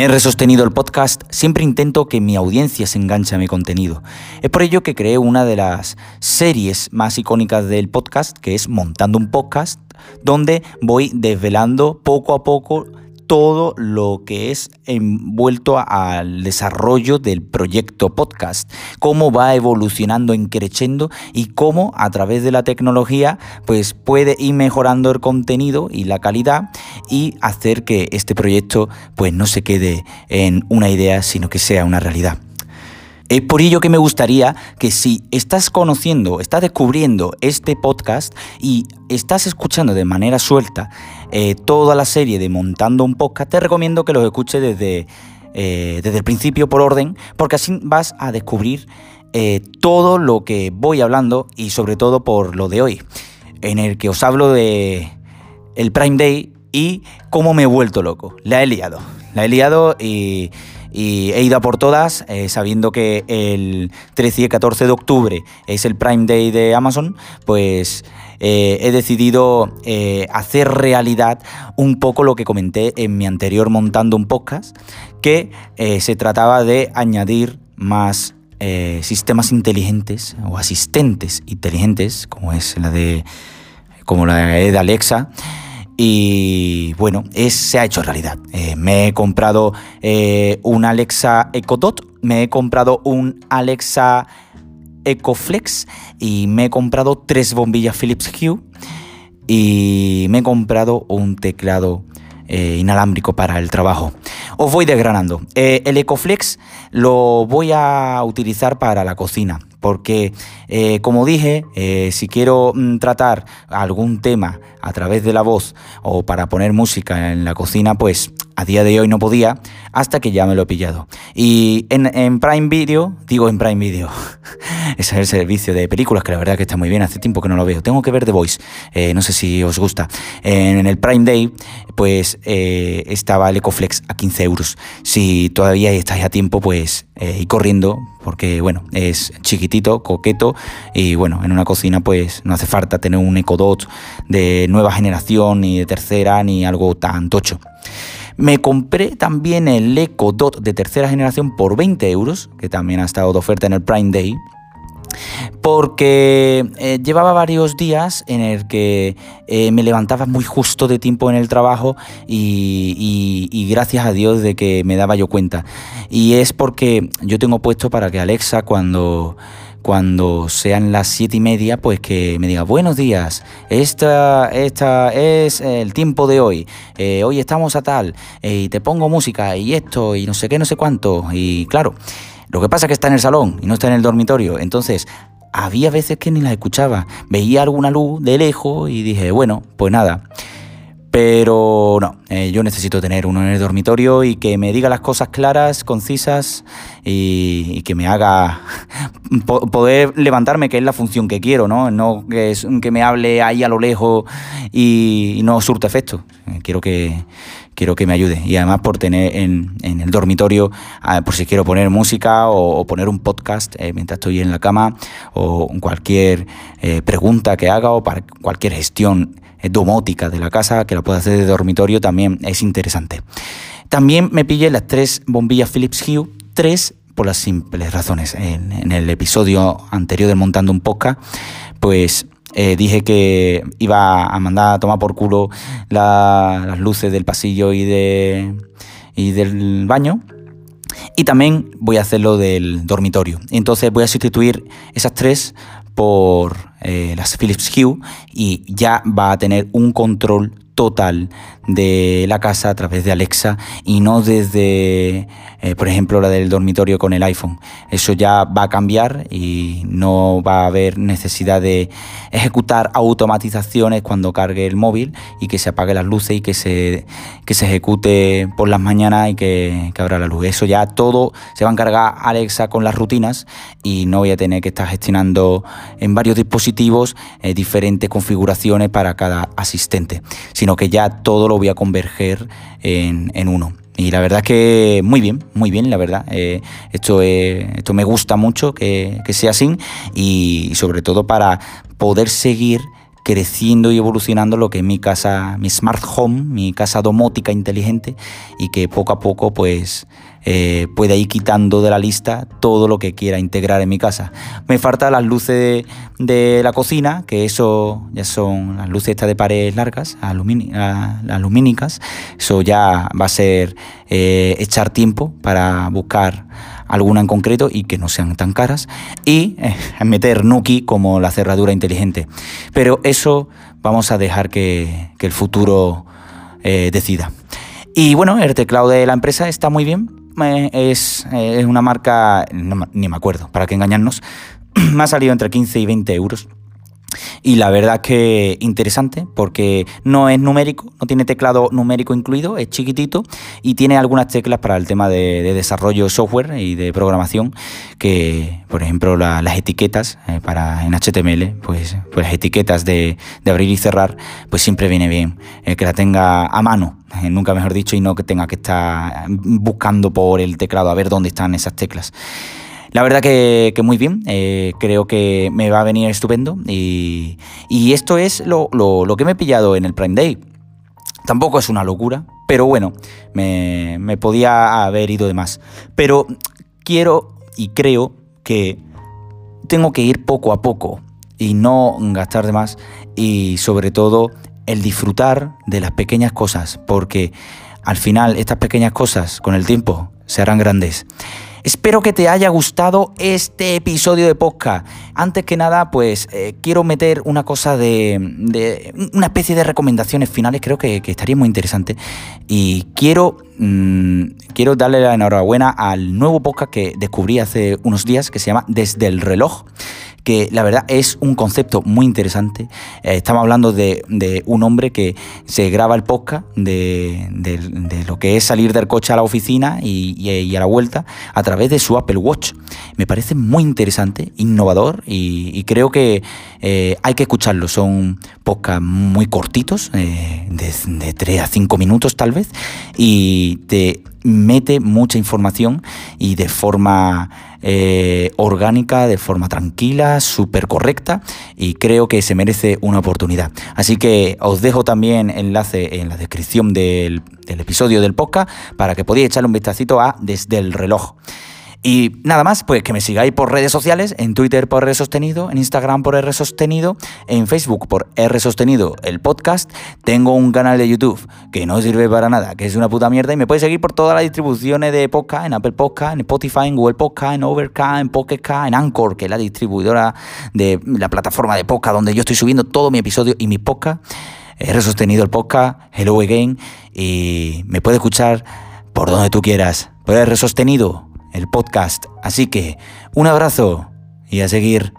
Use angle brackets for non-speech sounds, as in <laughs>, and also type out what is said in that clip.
R Sostenido el podcast siempre intento que mi audiencia se enganche a mi contenido. Es por ello que creé una de las series más icónicas del podcast, que es Montando un podcast, donde voy desvelando poco a poco todo lo que es envuelto al desarrollo del proyecto podcast, cómo va evolucionando, creciendo y cómo a través de la tecnología pues puede ir mejorando el contenido y la calidad y hacer que este proyecto pues no se quede en una idea, sino que sea una realidad. Es por ello que me gustaría que si estás conociendo, estás descubriendo este podcast y estás escuchando de manera suelta eh, toda la serie de Montando un Podcast, te recomiendo que los escuches desde, eh, desde el principio por orden, porque así vas a descubrir eh, todo lo que voy hablando y sobre todo por lo de hoy, en el que os hablo de el Prime Day y cómo me he vuelto loco. La he liado. La he liado y he ido a por todas, eh, sabiendo que el 13 y 14 de octubre es el Prime Day de Amazon, pues eh, he decidido eh, hacer realidad un poco lo que comenté en mi anterior montando un podcast, que se trataba de añadir más sistemas inteligentes o asistentes inteligentes, como es la de como la de Alexa y bueno, se ha hecho realidad. Eh, me he comprado eh, un Alexa Echo Dot, me he comprado un Alexa EcoFlex y me he comprado tres bombillas Philips Hue y me he comprado un teclado eh, inalámbrico para el trabajo. Os voy desgranando. el EcoFlex lo voy a utilizar para la cocina porque como dije, si quiero mm, tratar algún tema a través de la voz o para poner música en la cocina, pues a día de hoy no podía hasta que ya me lo he pillado. Y en, Prime Video, digo en Prime Video, <laughs> ese es el servicio de películas que la verdad que está muy bien, hace tiempo que no lo veo. Tengo que ver The Voice, eh, no sé si os gusta. En, el Prime Day, pues eh, estaba el Ecoflex a 15 euros. Si todavía estáis a tiempo, pues eh, y corriendo, porque bueno, es chiquitito, coqueto y bueno, en una cocina pues no hace falta tener un Ecodot de nueva generación, ni de tercera, ni algo tan tocho. Me compré también el Echo Dot de tercera generación por 20 euros, que también ha estado de oferta en el Prime Day. Porque eh, llevaba varios días en el que eh, me levantaba muy justo de tiempo en el trabajo y, y, gracias a Dios de que me daba yo cuenta. Y es porque yo tengo puesto para que Alexa cuando cuando sean las siete y media, pues que me diga, buenos días, esta, esta es el tiempo de hoy, eh, hoy estamos a tal, eh, y te pongo música y esto y no sé qué, no sé cuánto, y claro, lo que pasa es que está en el salón y no está en el dormitorio, entonces había veces que ni la escuchaba, veía alguna luz de lejos y dije, bueno, pues nada. Pero no, eh, yo necesito tener uno en el dormitorio y que me diga las cosas claras, concisas y, que me haga <laughs> poder levantarme, que es la función que quiero, ¿no? No que, es, que me hable ahí a lo lejos y, no surte efecto. Eh, quiero que, quiero que me ayude. Y además por tener en, el dormitorio, ah, por si quiero poner música o, poner un podcast eh, mientras estoy en la cama o cualquier pregunta que haga o para cualquier gestión domótica de la casa, que la puedo hacer de dormitorio, también es interesante. También me pillé las tres bombillas Philips Hue, tres por las simples razones. En, el episodio anterior de Montando un Podcast, pues eh, dije que iba a mandar a tomar por culo las luces del pasillo y, de, y del baño. Y también voy a hacerlo del dormitorio. Entonces voy a sustituir esas tres por eh, las Philips Hue y ya va a tener un control total de la casa a través de Alexa y no desde, eh, por ejemplo, la del dormitorio con el iPhone. Eso ya va a cambiar y no va a haber necesidad de ejecutar automatizaciones cuando cargue el móvil y que se apague las luces y que se, que se ejecute por las mañanas y que, que abra la luz. Eso ya todo se va a encargar Alexa con las rutinas y no voy a tener que estar gestionando en varios dispositivos eh, diferentes configuraciones para cada asistente, sino que ya todo lo voy a converger en, uno. Y la verdad es que muy bien, muy bien, la verdad. Eh, esto, esto me gusta mucho que, sea así y sobre todo para poder seguir creciendo y evolucionando lo que es mi casa, mi smart home, mi casa domótica inteligente y que poco a poco pues eh, pueda ir quitando de la lista todo lo que quiera integrar en mi casa. Me faltan las luces de, la cocina, que eso ya son las luces estas de paredes largas, alumínicas. Eso ya va a ser eh, echar tiempo para buscar alguna en concreto y que no sean tan caras, y eh, <laughs> meter Nuki como la cerradura inteligente. Pero eso vamos a dejar que, el futuro eh, decida. Y bueno, el teclado de la empresa está muy bien. Eh, es, es, una marca, ni me acuerdo, para que engañarnos, <clears throat> me ha salido entre 15 y 20 euros. Y la verdad es que interesante porque no es numérico, no tiene teclado numérico incluido, es chiquitito y tiene algunas teclas para el tema de, desarrollo de software y de programación que, por ejemplo, las etiquetas eh, para en HTML, pues, pues las etiquetas de, abrir y cerrar, pues siempre viene bien que la tenga a mano, eh, nunca mejor dicho, y no que tenga que estar buscando por el teclado a ver dónde están esas teclas. La verdad que, muy bien, eh, creo que me va a venir estupendo y, esto es lo, que me he pillado en el Prime Day. Tampoco es una locura, pero bueno, me, me podía haber ido de más. Pero quiero y creo que tengo que ir poco a poco y no gastar de más y sobre todo el disfrutar de las pequeñas cosas, porque al final estas pequeñas cosas con el tiempo se harán grandes. Espero que te haya gustado este episodio de podcast. Antes que nada, pues eh, quiero meter una cosa de, una especie de recomendaciones finales, creo que, estaría muy interesante. Y quiero, mm, quiero darle la enhorabuena al nuevo podcast que descubrí hace unos días, que se llama Desde el reloj que la verdad es un concepto muy interesante. Eh, estamos hablando de, un hombre que se graba el podcast de, lo que es salir del coche a la oficina y, a la vuelta a través de su Apple Watch. Me parece muy interesante, innovador y, creo que eh, hay que escucharlo. Son podcasts muy cortitos, eh, de, de 3 a 5 minutos tal vez, y te mete mucha información y de forma eh, orgánica, de forma tranquila, súper correcta y creo que se merece una oportunidad. Así que os dejo también enlace en la descripción del, del episodio del podcast para que podáis echarle un vistacito a Desde el reloj. Y nada más, pues que me sigáis por redes sociales, en Twitter por R Sostenido, en Instagram por R Sostenido, en Facebook por R Sostenido, el podcast. Tengo un canal de YouTube que no sirve para nada, que es una puta mierda, y me puedes seguir por todas las distribuciones de podcast, en Apple Podcast, en Spotify, en Google Podcast, en Overcast, en Pocket en Anchor, que es la distribuidora de la plataforma de podcast donde yo estoy subiendo todo mi episodio y mis podcasts. R Sostenido el podcast, Hello Again, y me puedes escuchar por donde tú quieras. Por R Sostenido el podcast. Así que un abrazo y a seguir